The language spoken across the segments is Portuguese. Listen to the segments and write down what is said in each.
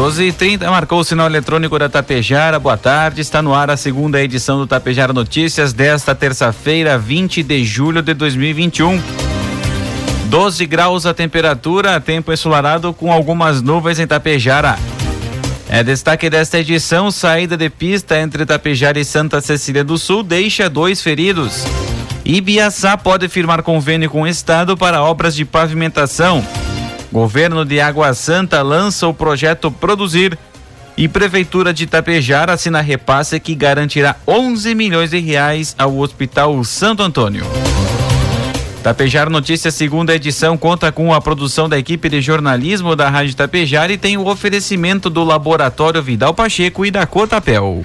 12 e 30 marcou o sinal eletrônico da Tapejara. Boa tarde. Está no ar a segunda edição do Tapejara Notícias desta terça-feira, 20 de julho de 2021. 12 graus a temperatura, tempo ensolarado com algumas nuvens em Tapejara. É destaque desta edição: saída de pista entre Tapejara e Santa Cecília do Sul deixa dois feridos. Ibiaçá pode firmar convênio com o Estado para obras de pavimentação. Governo de Água Santa lança o projeto Produzir e Prefeitura de Itapejara assina repasse que garantirá 11 milhões de reais ao Hospital Santo Antônio. Tapejar Notícias, segunda edição, conta com a produção da equipe de jornalismo da Rádio Tapejar e tem o oferecimento do Laboratório Vidal Pacheco e da Cotapel.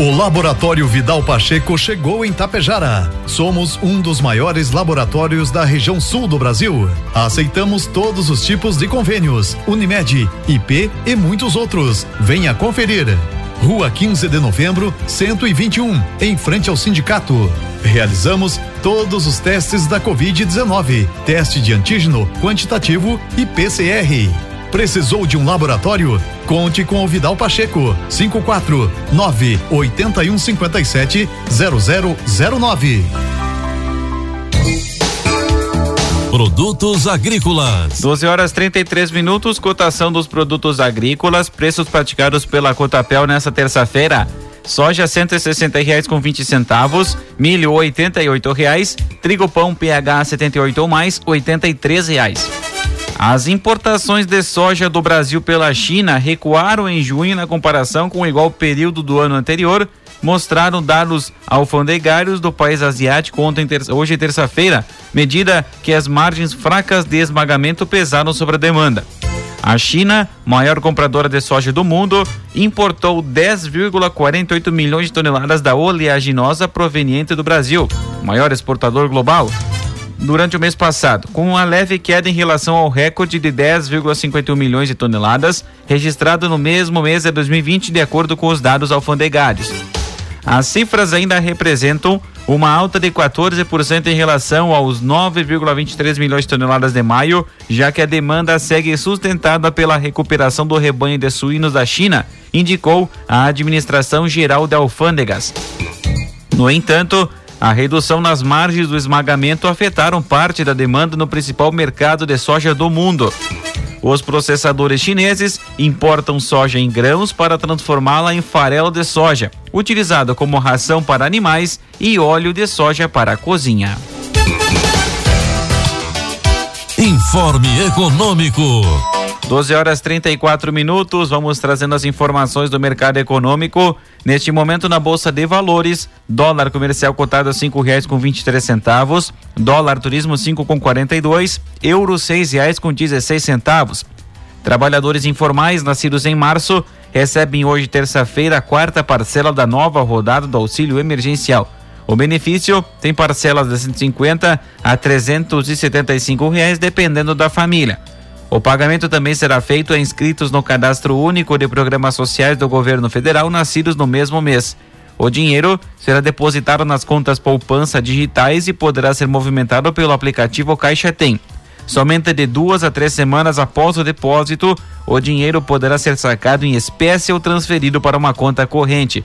O Laboratório Vidal Pacheco chegou em Tapejara. Somos um dos maiores laboratórios da região sul do Brasil. Aceitamos todos os tipos de convênios, Unimed, IP e muitos outros. Venha conferir. Rua 15 de Novembro, 121, em frente ao sindicato. Realizamos todos os testes da Covid-19, teste de antígeno quantitativo e PCR. Precisou de um laboratório? Conte com o Vidal Pacheco. 549 8157 0009. Produtos agrícolas. 12 horas 33 minutos, cotação dos produtos agrícolas, preços praticados pela Cotapel nesta terça-feira. Soja cento e sessenta reais com vinte centavos, milho oitenta e oito reais, trigo pão PH 78 ou mais oitenta e três reais. As importações de soja do Brasil pela China recuaram em junho na comparação com o igual período do ano anterior, mostraram dados alfandegários do país asiático ontem, hoje terça-feira, medida que as margens fracas de esmagamento pesaram sobre a demanda. A China, maior compradora de soja do mundo, importou 10,48 milhões de toneladas da oleaginosa proveniente do Brasil, maior exportador global durante o mês passado, com uma leve queda em relação ao recorde de 10,51 milhões de toneladas registrado no mesmo mês de 2020, de acordo com os dados alfandegários. As cifras ainda representam uma alta de 14% em relação aos 9,23 milhões de toneladas de maio, já que a demanda segue sustentada pela recuperação do rebanho de suínos da China, indicou a Administração Geral de Alfândegas. No entanto, a redução nas margens do esmagamento afetaram parte da demanda no principal mercado de soja do mundo. Os processadores chineses importam soja em grãos para transformá-la em farelo de soja, utilizado como ração para animais e óleo de soja para a cozinha. Informe Econômico. 12 horas 34 minutos. Vamos trazendo as informações do mercado econômico. Neste momento, na Bolsa de Valores, dólar comercial cotado a cinco reais com vinte centavos, dólar turismo cinco com quarenta euro seis reais com dezesseis centavos. Trabalhadores informais nascidos em março recebem hoje, terça-feira, a quarta parcela da nova rodada do auxílio emergencial. O benefício tem parcelas de 150 a 375 reais, dependendo da família. O pagamento também será feito a inscritos no Cadastro Único de Programas Sociais do Governo Federal nascidos no mesmo mês. O dinheiro será depositado nas contas poupança digitais e poderá ser movimentado pelo aplicativo Caixa Tem. Somente de duas a três semanas após o depósito, o dinheiro poderá ser sacado em espécie ou transferido para uma conta corrente.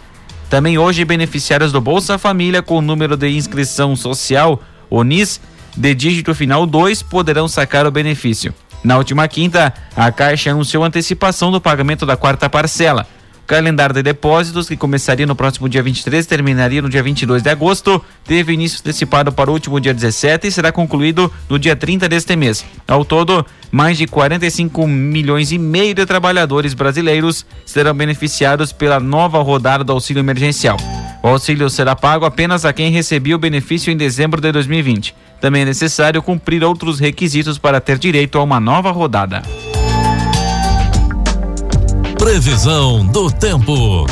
Também hoje, beneficiários do Bolsa Família com número de inscrição social, ONIS, de dígito final 2 poderão sacar o benefício. Na última quinta, a Caixa anunciou antecipação do pagamento da quarta parcela. O calendário de depósitos, que começaria no próximo dia 23 e terminaria no dia 22 de agosto, teve início antecipado para o último dia 17 e será concluído no dia 30 deste mês. Ao todo, mais de 45 milhões e meio de trabalhadores brasileiros serão beneficiados pela nova rodada do auxílio emergencial. O auxílio será pago apenas a quem recebeu o benefício em dezembro de 2020. Também é necessário cumprir outros requisitos para ter direito a uma nova rodada. Previsão do tempo.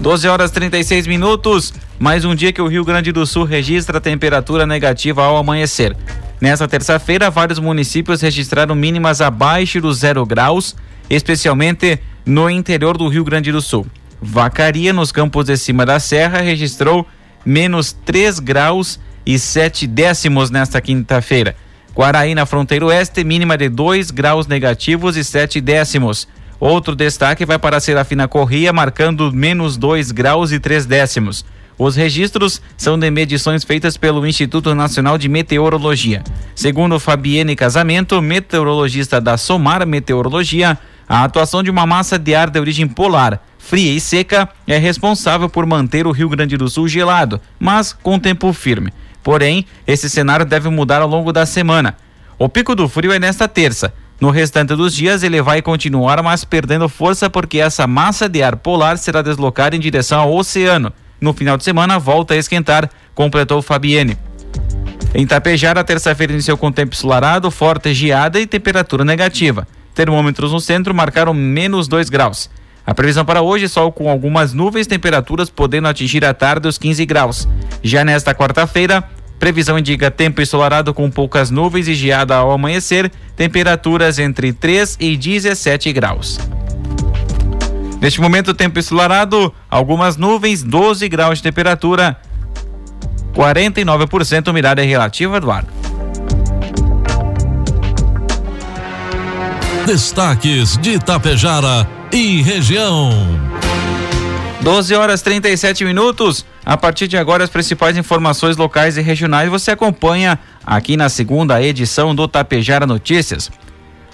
12 horas 36 minutos. Mais um dia que o Rio Grande do Sul registra temperatura negativa ao amanhecer. Nessa terça-feira, vários municípios registraram mínimas abaixo dos zero graus, especialmente no interior do Rio Grande do Sul. Vacaria, nos campos de cima da serra, registrou menos 3 graus e 7 décimos nesta quinta-feira. Guaraí, na fronteira oeste, mínima de 2 graus negativos e 7 décimos. Outro destaque vai para a Serafina Corrêa, marcando menos 2 graus e 3 décimos. Os registros são de medições feitas pelo Instituto Nacional de Meteorologia. Segundo Fabienne Casamento, meteorologista da Somar Meteorologia, a atuação de uma massa de ar de origem polar, fria e seca, é responsável por manter o Rio Grande do Sul gelado, mas com tempo firme. Porém, esse cenário deve mudar ao longo da semana. O pico do frio é nesta terça. No restante dos dias, ele vai continuar, mas perdendo força porque essa massa de ar polar será deslocada em direção ao oceano. No final de semana, volta a esquentar, completou Fabienne. Em Tapejara, terça-feira iniciou com tempo ensolarado, forte geada e temperatura negativa. Termômetros no centro marcaram menos 2 graus. A previsão para hoje, sol com algumas nuvens, temperaturas podendo atingir à tarde os 15 graus. Já nesta quarta-feira, previsão indica tempo ensolarado com poucas nuvens e geada ao amanhecer, temperaturas entre 3 e 17 graus. Neste momento, tempo ensolarado, algumas nuvens, 12 graus de temperatura, 49% umidade relativa do ar. Destaques de Itapejara e região. 12 horas 37 minutos. A partir de agora, as principais informações locais e regionais você acompanha aqui na segunda edição do Tapejara Notícias.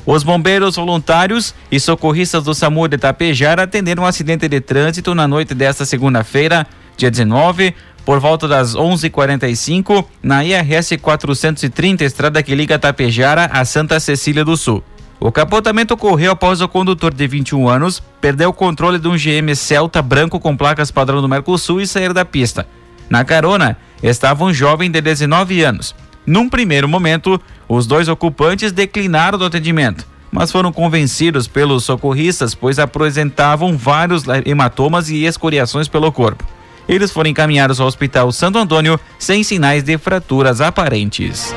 Os bombeiros voluntários e socorristas do SAMU de Tapejara atenderam um acidente de trânsito na noite desta segunda-feira, dia 19, por volta das 11:45 na IRS 430, estrada que liga Tapejara a Santa Cecília do Sul. O capotamento ocorreu após o condutor de 21 anos perder o controle de um GM Celta branco com placas padrão do Mercosul e sair da pista. Na carona estava um jovem de 19 anos. Num primeiro momento, os dois ocupantes declinaram do atendimento, mas foram convencidos pelos socorristas, pois apresentavam vários hematomas e escoriações pelo corpo. Eles foram encaminhados ao Hospital Santo Antônio sem sinais de fraturas aparentes.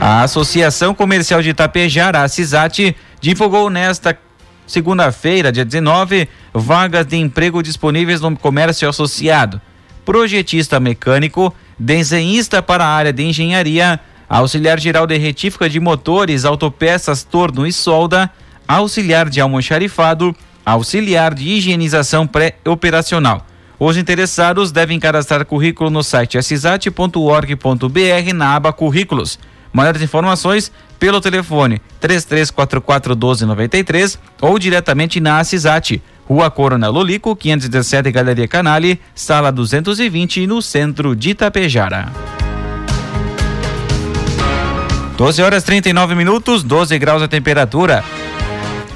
A Associação Comercial de Itapejara, a CISAT, divulgou nesta segunda-feira, dia 19, vagas de emprego disponíveis no comércio associado. Projetista mecânico, desenhista para a área de engenharia, auxiliar geral de retífica de motores, autopeças, torno e solda, auxiliar de almoxarifado, auxiliar de higienização pré-operacional. Os interessados devem cadastrar currículo no site assisat.org.br na aba Currículos. Maiores informações pelo telefone 3344 1293 ou diretamente na Assisat, Rua Coronel Lolico, 517 Galeria Canale, sala 220, no centro de Itapejara. 12 horas 39 minutos, 12 graus a temperatura.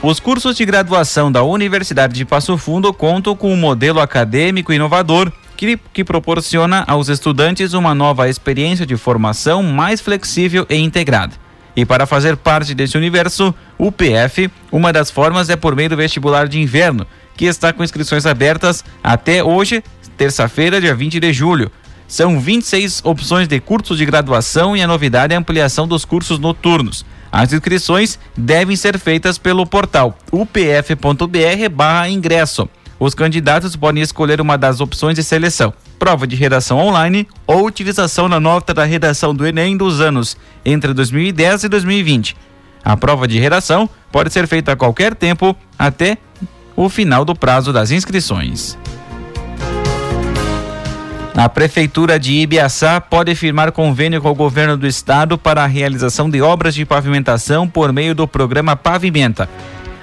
Os cursos de graduação da Universidade de Passo Fundo contam com um modelo acadêmico inovador que, que proporciona aos estudantes uma nova experiência de formação mais flexível e integrada. E para fazer parte desse universo, o PF, uma das formas é por meio do vestibular de inverno, que está com inscrições abertas até hoje, terça-feira, dia 20 de julho. São 26 opções de cursos de graduação e a novidade é a ampliação dos cursos noturnos. As inscrições devem ser feitas pelo portal upf.br/ingresso. Os candidatos podem escolher uma das opções de seleção: prova de redação online ou utilização na nota da redação do Enem dos anos entre 2010 e 2020. A prova de redação pode ser feita a qualquer tempo até o final do prazo das inscrições. A Prefeitura de Ibiaçá pode firmar convênio com o governo do estado para a realização de obras de pavimentação por meio do programa Pavimenta.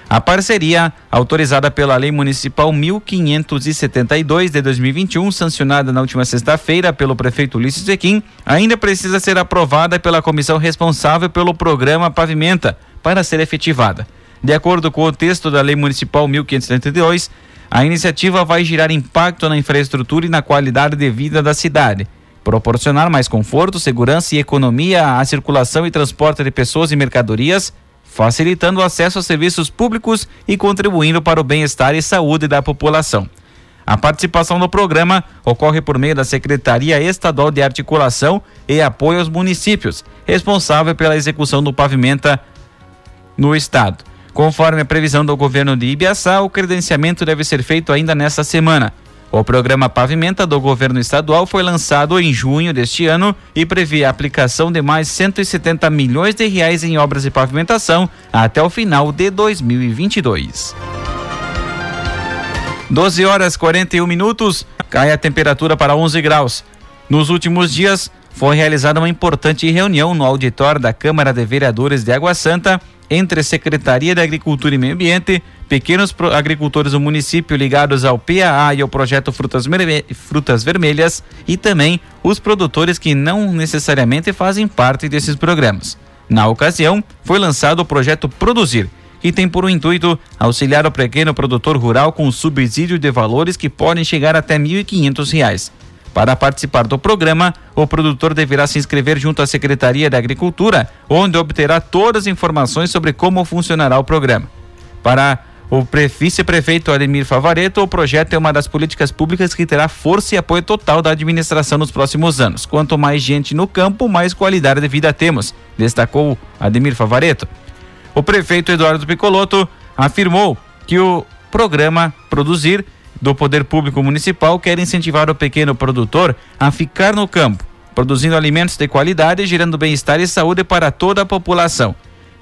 A parceria, autorizada pela Lei Municipal 1572 de 2021, sancionada na última sexta-feira pelo prefeito Ulisses Zequim, ainda precisa ser aprovada pela comissão responsável pelo programa Pavimenta para ser efetivada. De acordo com o texto da Lei Municipal 1572, a iniciativa vai gerar impacto na infraestrutura e na qualidade de vida da cidade, proporcionar mais conforto, segurança e economia à circulação e transporte de pessoas e mercadorias, facilitando o acesso a serviços públicos e contribuindo para o bem-estar e saúde da população. A participação no programa ocorre por meio da Secretaria Estadual de Articulação e Apoio aos Municípios, responsável pela execução do pavimenta no estado. Conforme a previsão do governo de Ibiaçá, o credenciamento deve ser feito ainda nesta semana. O programa Pavimenta do governo estadual foi lançado em junho deste ano e prevê a aplicação de mais 170 milhões de reais em obras de pavimentação até o final de 2022. 12 horas 41 minutos, cai a temperatura para 11 graus. Nos últimos dias, foi realizada uma importante reunião no auditório da Câmara de Vereadores de Água Santa entre a Secretaria de Agricultura e Meio Ambiente, pequenos agricultores do município ligados ao PAA e ao projeto Frutas, Frutas Vermelhas e também os produtores que não necessariamente fazem parte desses programas. Na ocasião, foi lançado o projeto Produzir, que tem por intuito auxiliar o pequeno produtor rural com subsídio de valores que podem chegar até R$ 1.500. Para participar do programa, o produtor deverá se inscrever junto à Secretaria da Agricultura, onde obterá todas as informações sobre como funcionará o programa. Para o vice-prefeito Ademir Favareto, o projeto é uma das políticas públicas que terá força e apoio total da administração nos próximos anos. Quanto mais gente no campo, mais qualidade de vida temos, destacou Ademir Favareto. O prefeito Eduardo Picoloto afirmou que o programa Produzir do Poder Público Municipal quer incentivar o pequeno produtor a ficar no campo, produzindo alimentos de qualidade, gerando bem-estar e saúde para toda a população.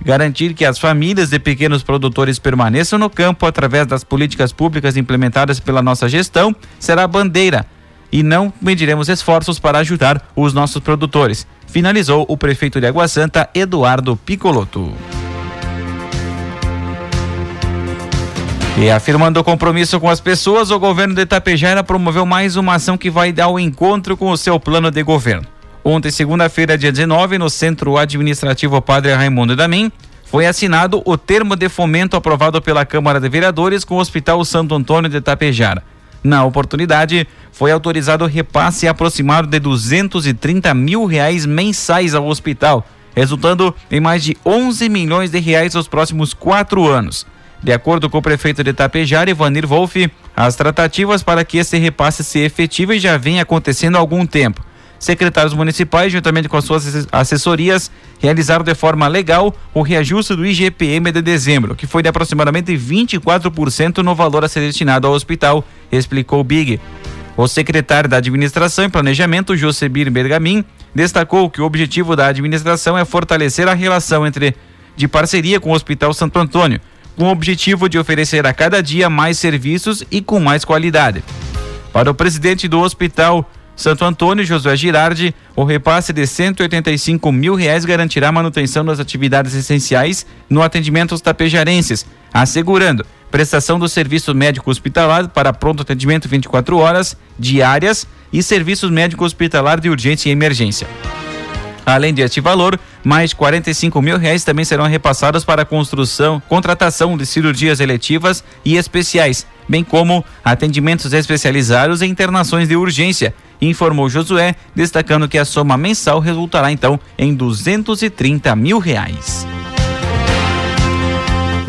Garantir que as famílias de pequenos produtores permaneçam no campo através das políticas públicas implementadas pela nossa gestão será a bandeira e não mediremos esforços para ajudar os nossos produtores. Finalizou o prefeito de Água Santa, Eduardo Picoloto. E afirmando o compromisso com as pessoas, o governo de Itapejara promoveu mais uma ação que vai dar o encontro com o seu plano de governo. Ontem, segunda-feira, dia 19, no Centro Administrativo Padre Raimundo Damin, foi assinado o termo de fomento aprovado pela Câmara de Vereadores com o Hospital Santo Antônio de Itapejara. Na oportunidade, foi autorizado o repasse aproximado de 230 mil reais mensais ao hospital, resultando em mais de 11 milhões de reais nos próximos quatro anos. De acordo com o prefeito de Tapejara, Ivanir Wolff, as tratativas para que esse repasse se efetive já vem acontecendo há algum tempo. Secretários municipais, juntamente com as suas assessorias, realizaram de forma legal o reajuste do IGPM de dezembro, que foi de aproximadamente 24% no valor a ser destinado ao hospital, explicou Big. O secretário da Administração e Planejamento, Josebir Bergamin, destacou que o objetivo da administração é fortalecer a relação entre de parceria com o Hospital Santo Antônio, com o objetivo de oferecer a cada dia mais serviços e com mais qualidade. Para o presidente do Hospital Santo Antônio, Josué Girardi, o repasse de 185 mil reais garantirá manutenção das atividades essenciais no atendimento aos tapejarenses, assegurando prestação do serviço médico hospitalar para pronto atendimento 24 horas diárias e serviços médico hospitalar de urgência e emergência. Além deste valor, mais 45 mil reais também serão repassados para a construção, contratação de cirurgias eletivas e especiais, bem como atendimentos especializados e internações de urgência, informou Josué, destacando que a soma mensal resultará então em 230 mil reais.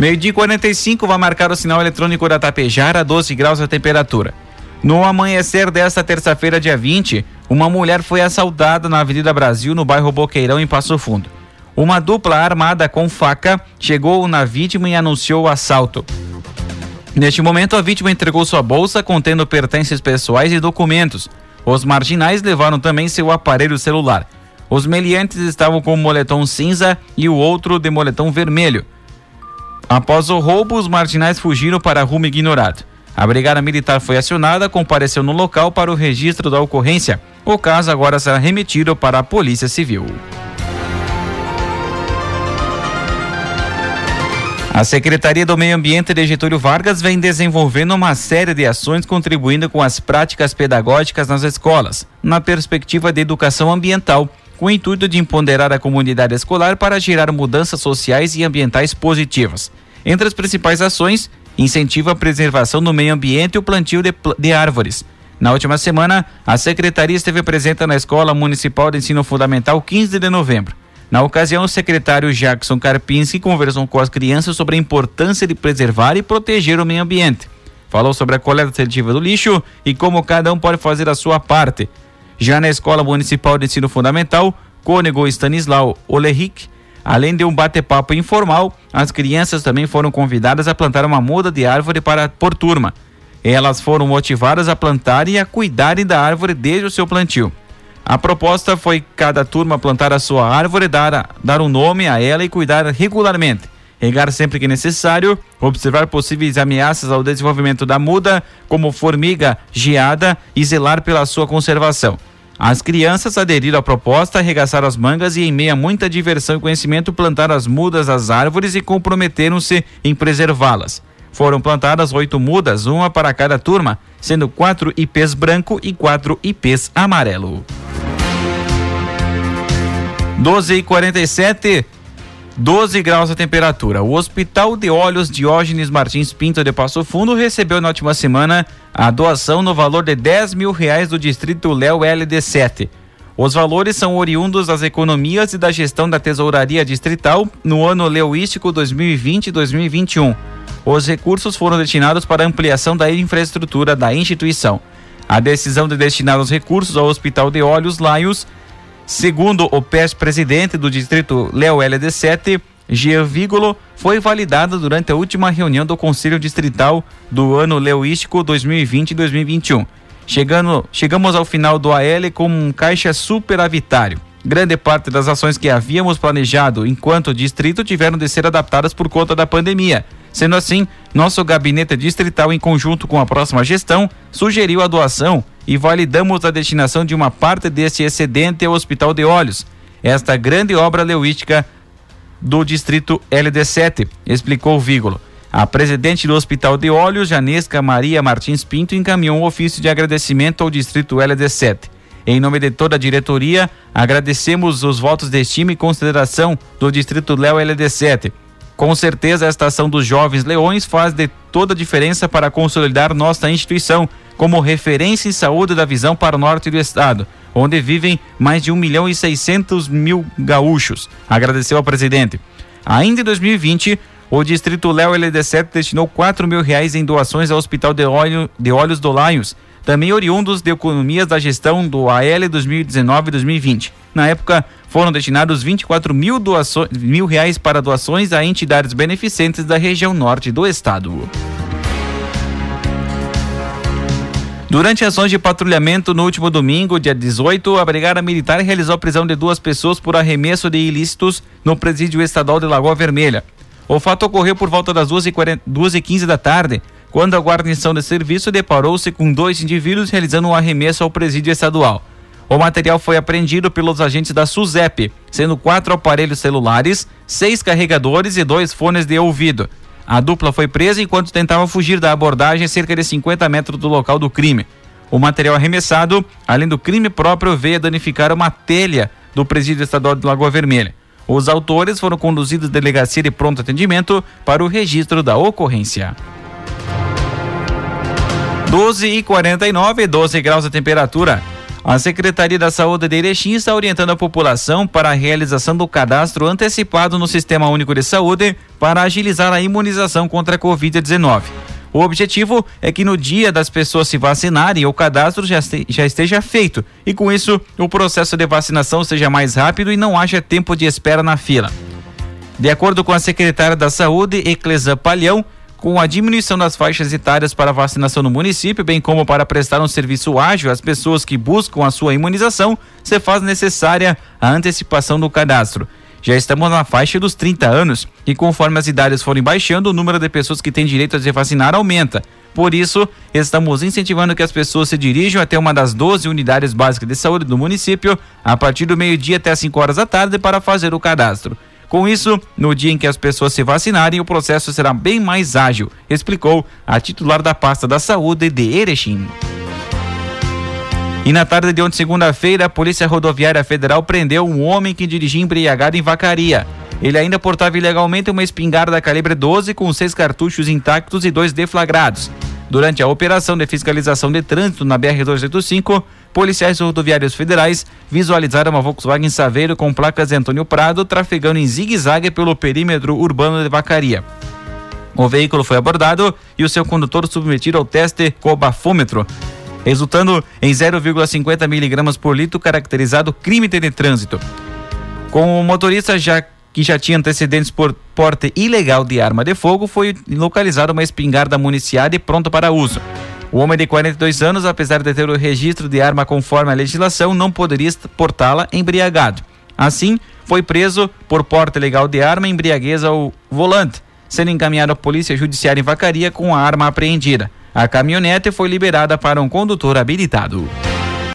Meio dia 45 vai marcar o sinal eletrônico da Tapejara, 12 graus a temperatura. No amanhecer desta terça-feira, dia 20, uma mulher foi assaltada na Avenida Brasil, no bairro Boqueirão, em Passo Fundo. Uma dupla armada com faca chegou na vítima e anunciou o assalto. Neste momento, a vítima entregou sua bolsa contendo pertences pessoais e documentos. Os marginais levaram também seu aparelho celular. Os meliantes estavam com um moletom cinza e o outro de moletom vermelho. Após o roubo, os marginais fugiram para rumo ignorado. A Brigada Militar foi acionada, compareceu no local para o registro da ocorrência. O caso agora será remetido para a Polícia Civil. A Secretaria do Meio Ambiente de Getúlio Vargas vem desenvolvendo uma série de ações contribuindo com as práticas pedagógicas nas escolas, na perspectiva de educação ambiental, com o intuito de empoderar a comunidade escolar para gerar mudanças sociais e ambientais positivas. Entre as principais ações, incentiva a preservação do meio ambiente e o plantio de, de árvores. Na última semana, a secretaria esteve presente na Escola Municipal de Ensino Fundamental 15 de novembro. Na ocasião, o secretário Jackson Karpinski conversou com as crianças sobre a importância de preservar e proteger o meio ambiente. Falou sobre a coleta seletiva do lixo e como cada um pode fazer a sua parte. Já na Escola Municipal de Ensino Fundamental, Cônego Stanislau Oleric, além de um bate-papo informal, as crianças também foram convidadas a plantar uma muda de árvore para por turma. Elas foram motivadas a plantar e a cuidarem da árvore desde o seu plantio. A proposta foi cada turma plantar a sua árvore, dar, dar um nome a ela e cuidar regularmente. Regar sempre que necessário, observar possíveis ameaças ao desenvolvimento da muda, como formiga, geada, e zelar pela sua conservação. As crianças aderiram à proposta, arregaçaram as mangas e, em meio a muita diversão e conhecimento, plantaram as mudas das árvores e comprometeram-se em preservá-las. Foram plantadas oito mudas, uma para cada turma, sendo quatro ipês branco e quatro ipês amarelo. 12 e 47 12 graus a temperatura. O Hospital de Olhos Diógenes Martins Pinto de Passo Fundo recebeu na última semana a doação no valor de 10 mil reais do distrito Léo LD7. Os valores são oriundos das economias e da gestão da tesouraria distrital no ano leoístico 2020-2021. Os recursos foram destinados para ampliação da infraestrutura da instituição. A decisão de destinar os recursos ao Hospital de Olhos Laios Segundo o PES-presidente do distrito Léo LD7, Jean Vigolo, foi validada durante a última reunião do Conselho Distrital do ano leoístico 2020-2021. Chegando, chegamos ao final do AL com um caixa superavitário. Grande parte das ações que havíamos planejado enquanto distrito tiveram de ser adaptadas por conta da pandemia. Sendo assim, nosso gabinete distrital, em conjunto com a próxima gestão, sugeriu a doação e validamos a destinação de uma parte deste excedente ao Hospital de Olhos. Esta grande obra leuística do distrito LD7, explicou Vígolo. A presidente do Hospital de Olhos, Janesca Maria Martins Pinto, encaminhou um ofício de agradecimento ao distrito LD7. Em nome de toda a diretoria, agradecemos os votos de estima e consideração do distrito Léo LD7 com certeza, esta ação dos Jovens Leões faz de toda a diferença para consolidar nossa instituição como referência em saúde da visão para o norte do estado, onde vivem mais de 1 milhão e 600 mil gaúchos, agradeceu ao presidente. Ainda em 2020, o Distrito Léo LD7 destinou 4 mil reais em doações ao Hospital de, Óleo, de Olhos do Laios, também oriundos de economias da gestão do AL 2019-2020. Na época, foram destinados 24 mil, doações, mil reais para doações a entidades beneficentes da região norte do estado. Durante ações de patrulhamento no último domingo, dia 18, a Brigada Militar realizou a prisão de duas pessoas por arremesso de ilícitos no presídio estadual de Lagoa Vermelha. O fato ocorreu por volta das 2h15 da tarde, quando a guarnição de serviço deparou-se com dois indivíduos realizando um arremesso ao presídio estadual. O material foi apreendido pelos agentes da SUSEP, sendo quatro aparelhos celulares, seis carregadores e dois fones de ouvido. A dupla foi presa enquanto tentava fugir da abordagem a cerca de 50 metros do local do crime. O material arremessado, além do crime próprio, veio a danificar uma telha do presídio estadual de Lagoa Vermelha. Os autores foram conduzidos à delegacia de pronto atendimento para o registro da ocorrência. 12 e 49, 12 graus a temperatura. A Secretaria da Saúde de Erechim está orientando a população para a realização do cadastro antecipado no Sistema Único de Saúde para agilizar a imunização contra a Covid-19. O objetivo é que no dia das pessoas se vacinarem, o cadastro já, já esteja feito e, com isso, o processo de vacinação seja mais rápido e não haja tempo de espera na fila. De acordo com a secretária da Saúde, Eclesa Palhão, com a diminuição das faixas etárias para vacinação no município, bem como para prestar um serviço ágil às pessoas que buscam a sua imunização, se faz necessária a antecipação do cadastro. Já estamos na faixa dos 30 anos e conforme as idades forem baixando, o número de pessoas que têm direito a se vacinar aumenta. Por isso, estamos incentivando que as pessoas se dirijam até uma das 12 unidades básicas de saúde do município a partir do meio-dia até as 5 horas da tarde para fazer o cadastro. Com isso, no dia em que as pessoas se vacinarem, o processo será bem mais ágil, explicou a titular da pasta da saúde de Erechim. E na tarde de ontem, segunda-feira, a Polícia Rodoviária Federal prendeu um homem que dirigia embriagado em Vacaria. Ele ainda portava ilegalmente uma espingarda calibre 12 com seis cartuchos intactos e dois deflagrados. Durante a operação de fiscalização de trânsito na BR-285, policiais rodoviários federais visualizaram uma Volkswagen Saveiro com placas de Antônio Prado trafegando em zigue-zague pelo perímetro urbano de Vacaria. O veículo foi abordado e o seu condutor submetido ao teste com o bafômetro, resultando em 0,50 miligramas por litro, caracterizado crime de trânsito. Com o motorista já que já tinha antecedentes por porte ilegal de arma de fogo, foi localizada uma espingarda municiada e pronta para uso. O homem de 42 anos, apesar de ter o registro de arma conforme a legislação, não poderia portá-la embriagado. Assim, foi preso por porte ilegal de arma embriaguez ao volante, sendo encaminhado à Polícia Judiciária em Vacaria com a arma apreendida. A caminhonete foi liberada para um condutor habilitado.